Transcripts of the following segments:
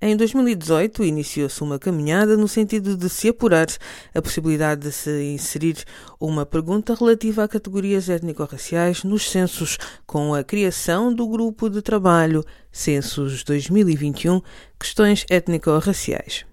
Em 2018, iniciou-se uma caminhada no sentido de se apurar a possibilidade de se inserir uma pergunta relativa a categorias étnico-raciais nos censos, com a criação do grupo de trabalho Censos 2021 Questões Étnico-Raciais.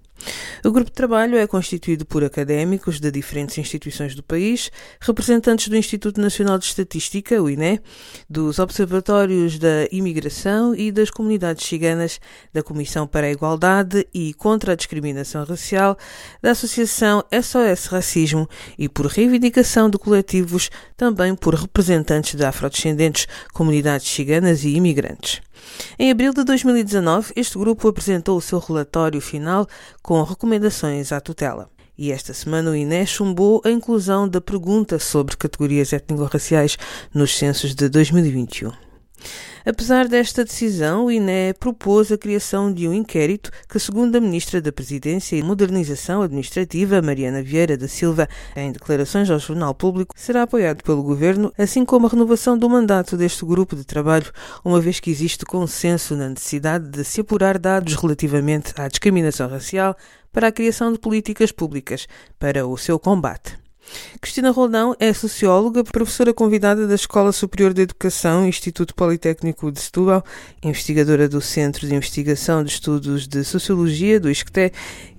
O grupo de trabalho é constituído por académicos de diferentes instituições do país, representantes do Instituto Nacional de Estatística, o INE, dos Observatórios da Imigração e das Comunidades Ciganas, da Comissão para a Igualdade e contra a Discriminação Racial, da Associação SOS Racismo e por reivindicação de coletivos, também por representantes de afrodescendentes, comunidades ciganas e imigrantes. Em abril de 2019, este grupo apresentou o seu relatório final com recomendações à tutela. E esta semana o INE chumbou a inclusão da pergunta sobre categorias étnico-raciais nos censos de 2021. Apesar desta decisão, o INE propôs a criação de um inquérito que, segundo a Ministra da Presidência e Modernização Administrativa, Mariana Vieira da Silva, em declarações ao Jornal Público, será apoiado pelo Governo, assim como a renovação do mandato deste grupo de trabalho, uma vez que existe consenso na necessidade de se apurar dados relativamente à discriminação racial para a criação de políticas públicas para o seu combate. Cristina Roldão é socióloga, professora convidada da Escola Superior de Educação, Instituto Politécnico de Setúbal, investigadora do Centro de Investigação de Estudos de Sociologia, do ISCTE,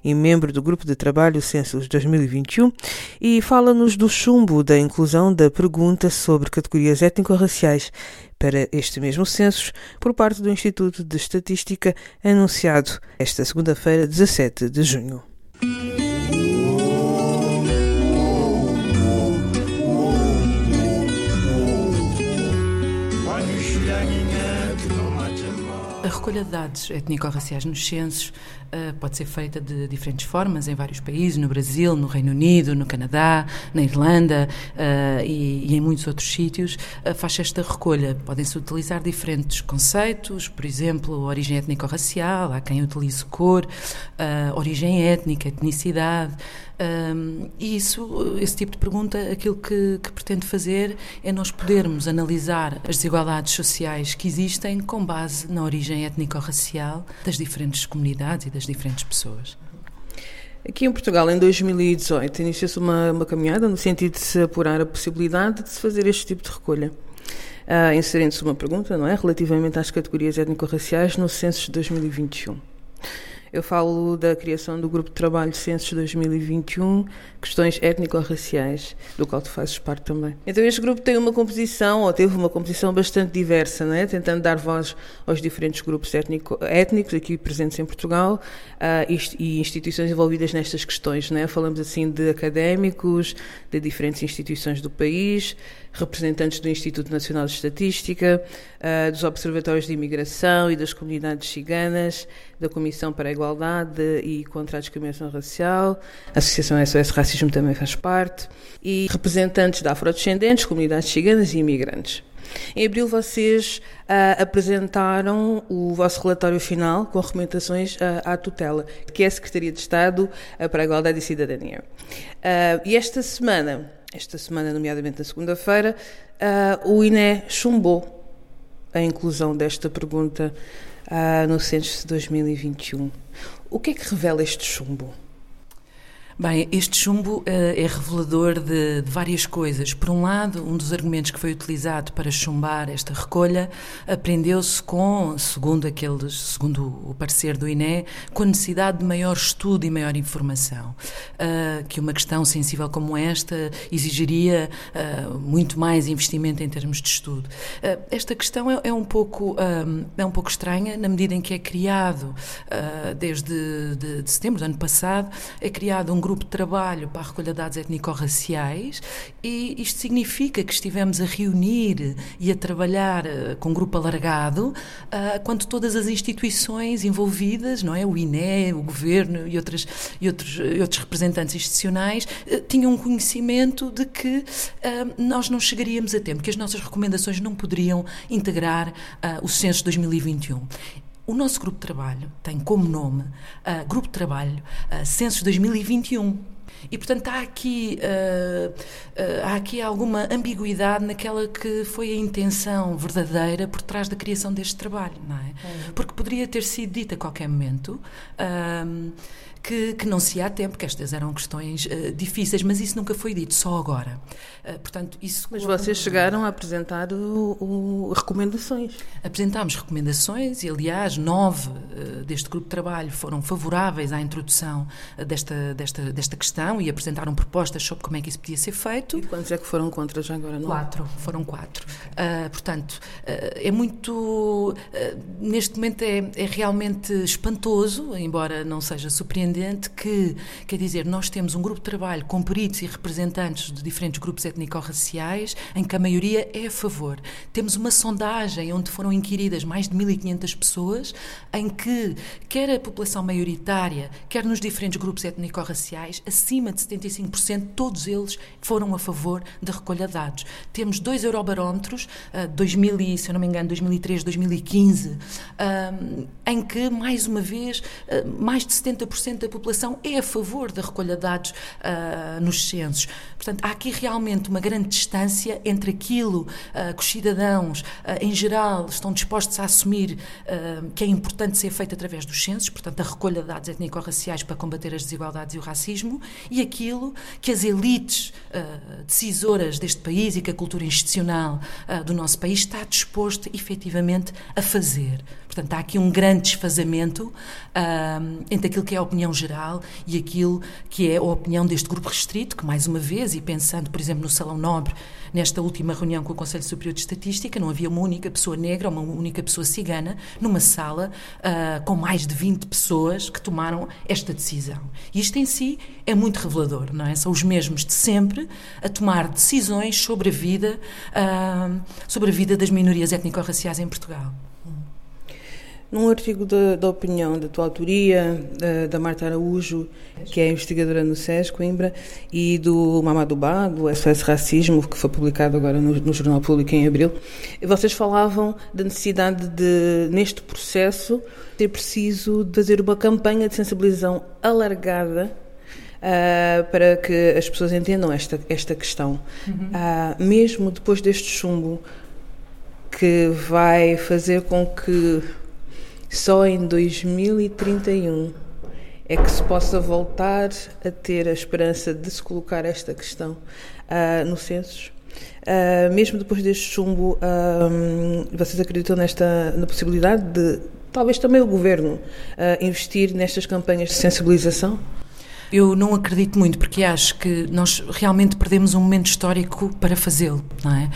e membro do Grupo de Trabalho Censos 2021, e fala-nos do chumbo da inclusão da pergunta sobre categorias étnico-raciais para este mesmo censo por parte do Instituto de Estatística, anunciado esta segunda-feira, 17 de junho. A recolha de dados étnico-raciais nos censos uh, pode ser feita de diferentes formas em vários países, no Brasil, no Reino Unido, no Canadá, na Irlanda uh, e, e, em muitos outros sítios. Uh, faz esta recolha. Podem-se utilizar diferentes conceitos, por exemplo, origem étnico-racial, há quem utilize cor, origem étnica, etnicidade. Um, e isso, esse tipo de pergunta, aquilo que, que, pretende fazer é nós podermos analisar as desigualdades sociais que existem com base na origem étnico-racial das diferentes comunidades e das diferentes pessoas. Aqui em Portugal, em 2018, iniciou-se uma, uma, caminhada no sentido de se apurar a possibilidade de se fazer este tipo de recolha. Uh, Inserindo-se uma pergunta, não é? Relativamente às categorias étnico-raciais no censo de 2021. Eu falo da criação do Grupo de Trabalho Censos 2021, Questões Étnico-Raciais, do qual tu fazes parte também. Então este grupo tem uma composição, ou teve uma composição bastante diversa, né? tentando dar voz aos diferentes grupos étnico, étnicos aqui presentes em Portugal uh, e, instituições envolvidas nestas questões. Né? Falamos assim de académicos, de diferentes instituições do país, representantes do Instituto Nacional de Estatística, uh, dos Observatórios de Imigração e das Comunidades Ciganas, da Comissão para a Igualdade e contra a Discriminação Racial, a Associação SOS Racismo também faz parte, e representantes da afrodescendentes, comunidades ciganas e imigrantes. Em abril vocês uh, apresentaram o vosso relatório final com recomendações uh, à tutela, que é a Secretaria de Estado uh, para a Igualdade e Cidadania. e esta semana, esta semana, nomeadamente na segunda-feira, o INE chumbou a inclusão desta pergunta uh, no Census de 2021. O que é que revela este chumbo? Bem, este chumbo uh, é revelador de, de, várias coisas. Por um lado, um dos argumentos que foi utilizado para chumbar esta recolha aprendeu-se com, segundo aqueles, segundo o parecer do INE, com a necessidade de maior estudo e maior informação. Uh, que uma questão sensível como esta exigiria uh, muito mais investimento em termos de estudo. esta questão é, é um pouco é um pouco estranha na medida em que é criado desde de, de setembro do ano passado é criado um grupo de trabalho para a recolha de dados étnico-raciais e isto significa que estivemos a reunir e a trabalhar uh, com um grupo alargado, uh, quando todas as instituições envolvidas, não é, o INE, o governo e outras e outros e outros representantes institucionais uh, tinham um conhecimento de que nós não chegaríamos a tempo, que as nossas recomendações não poderiam integrar o censo de 2021. O nosso grupo de trabalho tem como nome uh, Grupo de Trabalho uh, Censos 2021. E, portanto, há aqui, uh, uh, há aqui alguma ambiguidade naquela que foi a intenção verdadeira por trás da criação deste trabalho, não é? Uhum. Porque poderia ter sido dito a qualquer momento. Que, que não se há tempo, que estas eram questões uh, difíceis, mas isso nunca foi dito, só agora. Uh, portanto, isso mas vocês chegaram a apresentar o, o, recomendações. Apresentámos recomendações e, aliás, nove uh, deste grupo de trabalho foram favoráveis à introdução desta, desta, desta questão e apresentaram propostas sobre como é que isso podia ser feito. E quantos é que foram contra já agora? Não? Quatro, foram quatro. portanto, é muito. neste momento é, é realmente espantoso, embora não seja surpreendente que, quer dizer, nós temos um grupo de trabalho com peritos e representantes de diferentes grupos étnico-raciais, em que a maioria é a favor. Temos uma sondagem onde foram inquiridas mais de 1.500 pessoas, em que quer a população maioritária, quer nos diferentes grupos étnico-raciais, acima de 75%, todos eles foram a favor da recolha de dados. Temos dois eurobarómetros, 2000 e, se eu não me engano, 2003, 2015, em que, mais uma vez, mais de 70% da população é a favor da recolha de dados uh, nos censos. Portanto, há aqui realmente uma grande distância entre aquilo uh, que os cidadãos, uh, em geral, estão dispostos a assumir que é importante ser feito através dos censos, portanto, a recolha de dados étnico-raciais para combater as desigualdades e o racismo, e aquilo que as elites decisoras deste país e que a cultura institucional do nosso país está disposto efetivamente a fazer. Portanto, há aqui um grande desfazamento uh, entre aquilo que é a opinião geral e aquilo que é a opinião deste grupo restrito, que, mais uma vez, e pensando, por exemplo, no Salão Nobre, nesta última reunião com o Conselho Superior de Estatística, não havia uma única pessoa negra, uma única pessoa cigana, numa sala uh, com mais de 20 pessoas que tomaram esta decisão. E isto em si é muito revelador, não é? São os mesmos de sempre a tomar decisões sobre a vida, uh, sobre a vida das minorias étnico-raciais em Portugal. Num artigo da, opinião da tua autoria, da, da, Marta Araújo, que é investigadora no SES Coimbra, e do Mamadou Ba, do SOS Racismo, que foi publicado agora no, no, Jornal Público em abril, vocês falavam da necessidade de, neste processo, ter preciso de fazer uma campanha de sensibilização alargada Uh, para que as pessoas entendam esta, esta questão. Uhum. Uh, mesmo depois deste chumbo, que vai fazer com que só em 2031 é que se possa voltar a ter a esperança de se colocar esta questão uh, no census. Uh, mesmo depois deste chumbo, uh, vocês acreditam nesta na possibilidade de talvez também o governo investir nestas campanhas de sensibilização? Eu não acredito muito, porque acho que nós realmente perdemos um momento histórico para fazê-lo, não é?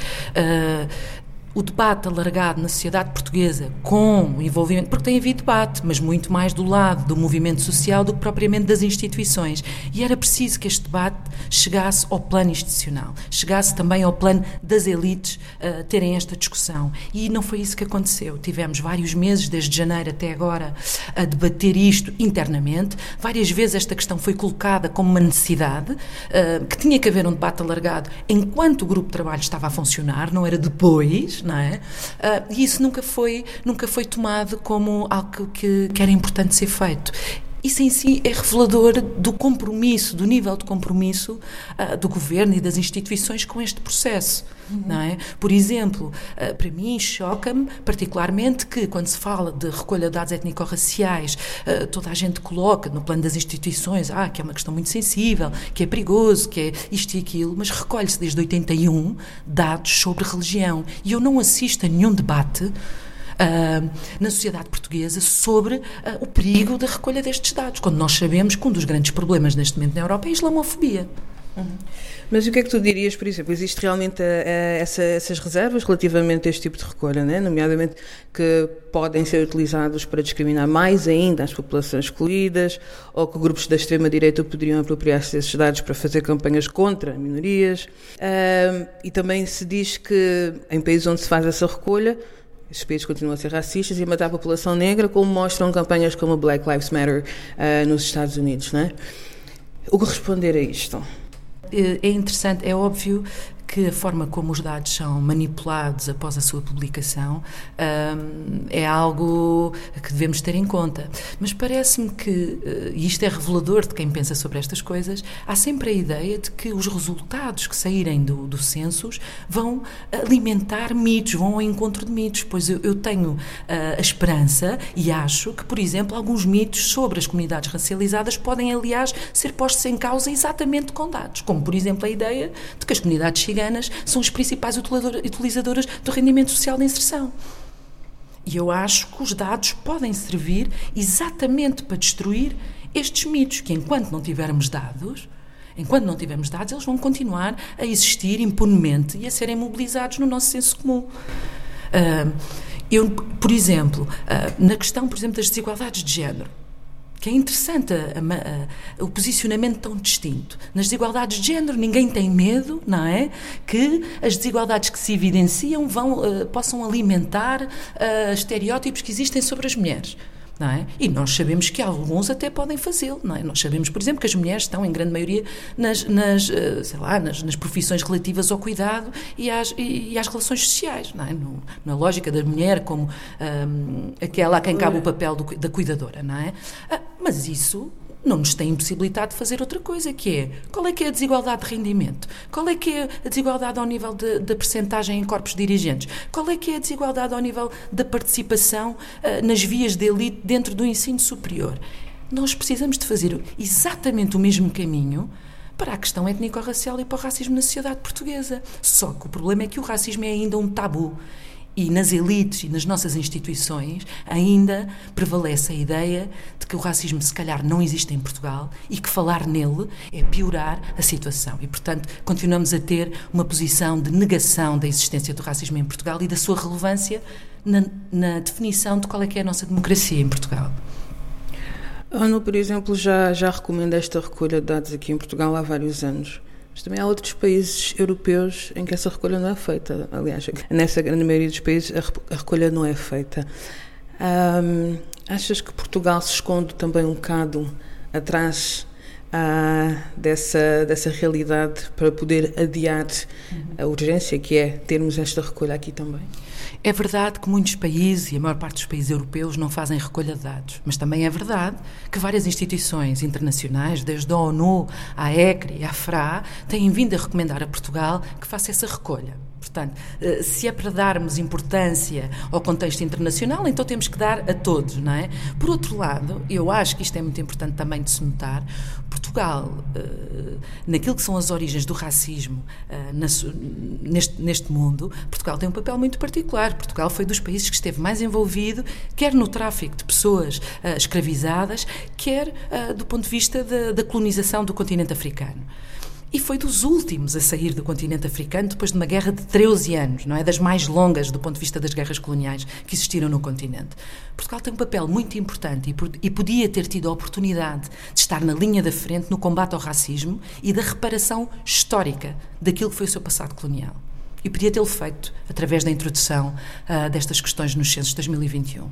O debate alargado na sociedade portuguesa com o envolvimento, porque tem havido debate, mas muito mais do lado do movimento social do que propriamente das instituições. E era preciso que este debate chegasse ao plano institucional, chegasse também ao plano das elites uh, terem esta discussão. E não foi isso que aconteceu. Tivemos vários meses, desde janeiro até agora, a debater isto internamente. Várias vezes esta questão foi colocada como uma necessidade, uh, que tinha que haver um debate alargado enquanto o grupo de trabalho estava a funcionar, não era depois não é? Uh, e isso nunca foi, nunca foi tomado como algo que, que era importante ser feito isso em si é revelador do compromisso, do nível de compromisso uh, do governo e das instituições com este processo. Uhum. Não é? Por exemplo, uh, para mim choca-me particularmente que quando se fala de recolha de dados étnico-raciais, uh, toda a gente coloca no plano das instituições ah, que é uma questão muito sensível, que é perigoso, que é isto e aquilo, mas recolhe-se desde 81 dados sobre religião. E eu não assisto a nenhum debate uh, na sociedade portuguesa sobre uh, o perigo da recolha destes dados, quando nós sabemos que um dos grandes problemas neste momento na Europa é a islamofobia. Uhum. Mas o que é que tu dirias, por exemplo, existe realmente a, a, essa, essas reservas relativamente a este tipo de recolha, né? nomeadamente que podem ser utilizados para discriminar mais ainda as populações excluídas, ou que grupos da extrema-direita poderiam apropriar-se desses dados para fazer campanhas contra minorias. E também se diz que em países onde se faz essa recolha, países continuam a ser racistas e a matar a população negra, como mostram campanhas como Black Lives Matter uh, nos Estados Unidos. Né? O que responder a isto? É interessante, é óbvio que a forma como os dados são manipulados após a sua publicação um, é algo que devemos ter em conta. Mas parece-me que, eh, e isto é revelador de quem pensa sobre estas coisas, há sempre a ideia de que os resultados que saírem do, do census vão alimentar mitos, vão ao encontro de mitos. Pois eu, eu tenho uh, a esperança e acho que, por exemplo, alguns mitos sobre as comunidades racializadas podem, aliás, ser postos em causa exatamente com dados, como, por exemplo, a ideia de que as comunidades ciganas são as principais utilizadoras do rendimento social de inserção. E eu acho que os dados podem servir exatamente para destruir estes mitos, que enquanto não tivermos dados, enquanto não tivermos dados, eles vão continuar a existir impunemente e a serem mobilizados no nosso senso comum. Uh, eu, por exemplo, uh, na questão, por exemplo, das desigualdades de género, que é interessante a, a, a, o posicionamento tão distinto. Nas desigualdades de género, ninguém tem medo, não é? Que as desigualdades que se evidenciam vão, uh, possam alimentar uh, estereótipos que existem sobre as mulheres. É? E nós sabemos que alguns até podem fazê-lo, não é? Nós sabemos, por exemplo, que as mulheres estão, em grande maioria, nas, nas eh, sei lá, nas, nas, profissões relativas ao cuidado e às, e, e às relações sociais, não é? No, na lógica da mulher como um, aquela a quem cabe o papel do, da cuidadora, não é? Ah, mas isso não nos tem impossibilitado de fazer outra coisa, que é qual é que é a desigualdade de rendimento? Qual é que é a desigualdade ao nível da percentagem em corpos dirigentes? Qual é que é a desigualdade ao nível da participação uh, nas vias de elite dentro do ensino superior? Nós precisamos de fazer exatamente o mesmo caminho para a questão étnico-racial e para o racismo na sociedade portuguesa. Só que o problema é que o racismo é ainda um tabu e nas elites e nas nossas instituições ainda prevalece a ideia de que o racismo se calhar não existe em Portugal e que falar nele é piorar a situação. E, portanto, continuamos a ter uma posição de negação da existência do racismo em Portugal e da sua relevância na, na definição de qual é que é a nossa democracia em Portugal. A ONU, por exemplo, já, já recomenda esta recolha de dados aqui em Portugal há vários anos. Mas também há outros países europeus em que essa recolha não é feita. Aliás, nessa grande maioria dos países a recolha não é feita. Achas que Portugal se esconde também um bocado atrás uh, dessa, dessa realidade para poder adiar a urgência que é termos esta recolha aqui também? É verdade que muitos países, e a maior parte dos países europeus, não fazem recolha de dados, mas também é verdade que várias instituições internacionais, desde a ONU, à ECRI, à FRA, têm vindo a recomendar a Portugal que faça essa recolha. Portanto, eh, se é para darmos importância ao contexto internacional, então temos que dar a todos, não é? Por outro lado, eu acho que isto é muito importante também de se notar, Portugal, eh, naquilo que são as origens do racismo eh, neste, neste mundo, Portugal tem um papel muito particular. Portugal foi dos países que esteve mais envolvido, quer no tráfico de pessoas escravizadas, quer do ponto de vista da colonização do continente africano e foi dos últimos a sair do continente africano depois de uma guerra de 13 anos, não é? Das mais longas do ponto de vista das guerras coloniais que existiram no continente. Portugal tem um papel muito importante e, podia ter tido a oportunidade de estar na linha da frente no combate ao racismo e da reparação histórica daquilo que foi o seu passado colonial. E podia tê-lo feito através da introdução uh, destas questões nos censos de 2021.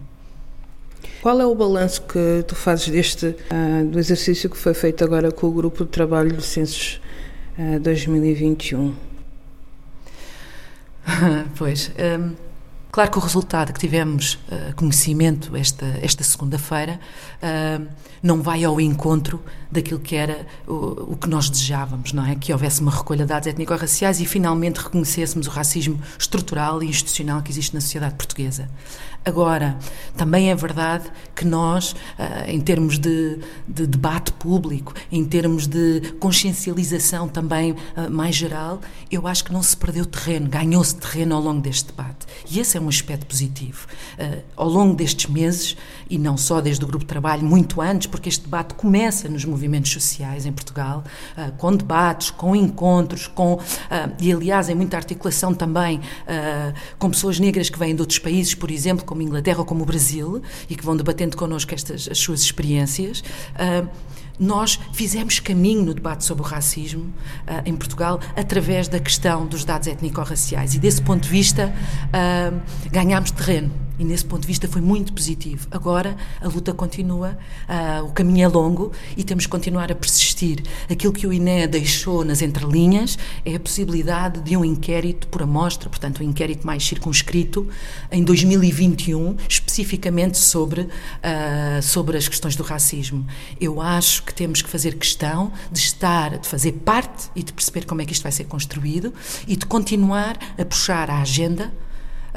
Qual é o balanço que tu fazes deste uh, do exercício que foi feito agora com o grupo de trabalho de censos 2021? pois. Um, claro que o resultado que tivemos uh, conhecimento esta, esta segunda-feira uh, não vai ao encontro daquilo que era o, o, que nós desejávamos, não é? Que houvesse uma recolha de dados étnico-raciais e finalmente reconhecêssemos o racismo estrutural e institucional que existe na sociedade portuguesa. Agora, também é verdade que nós, em termos de, de debate público, em termos de consciencialização também mais geral, eu acho que não se perdeu terreno, ganhou-se terreno ao longo deste debate. E esse é um aspecto positivo. Ao longo destes meses, e não só desde o grupo de trabalho, muito antes, porque este debate começa nos movimentos sociais em Portugal, com debates, com encontros, com, e aliás, em muita articulação também com pessoas negras que vêm de outros países, por exemplo, como Inglaterra ou como o Brasil, e que vão debatendo connosco estas, as suas experiências. Uh, nós fizemos caminho no debate sobre o racismo uh, em Portugal através da questão dos dados étnico-raciais e, desse ponto de vista, uh, ganhámos terreno e nesse ponto de vista foi muito positivo. Agora a luta continua, uh, o caminho é longo e temos que continuar a persistir. Aquilo que o INE deixou nas entrelinhas é a possibilidade de um inquérito por amostra, portanto, um inquérito mais circunscrito, em 2021, especificamente sobre, uh, sobre as questões do racismo. Eu acho que temos que fazer questão de estar, de fazer parte e de perceber como é que isto vai ser construído e de continuar a puxar a agenda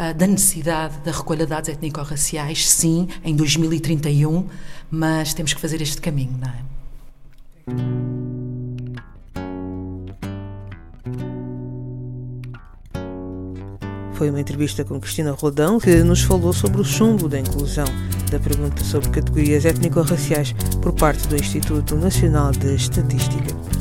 uh, da necessidade da recolha de dados étnico-raciais, sim, em 2031, mas temos que fazer este caminho, não é? Foi uma entrevista com Cristina Rodão que nos falou sobre o chumbo da inclusão da pergunta sobre categorias étnico-raciais por parte do Instituto Nacional de Estatística.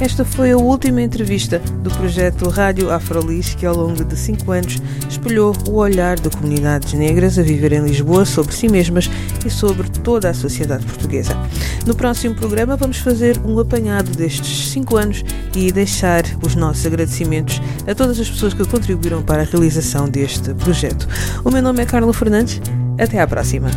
Esta foi a última entrevista do projeto Rádio Afrolis, que ao longo de cinco anos espelhou o olhar de comunidades negras a viver em Lisboa sobre si mesmas e sobre toda a sociedade portuguesa. No próximo programa vamos fazer um apanhado destes cinco anos e deixar os nossos agradecimentos a todas as pessoas que contribuíram para a realização deste projeto. O meu nome é Carla Fernandes. Até à próxima.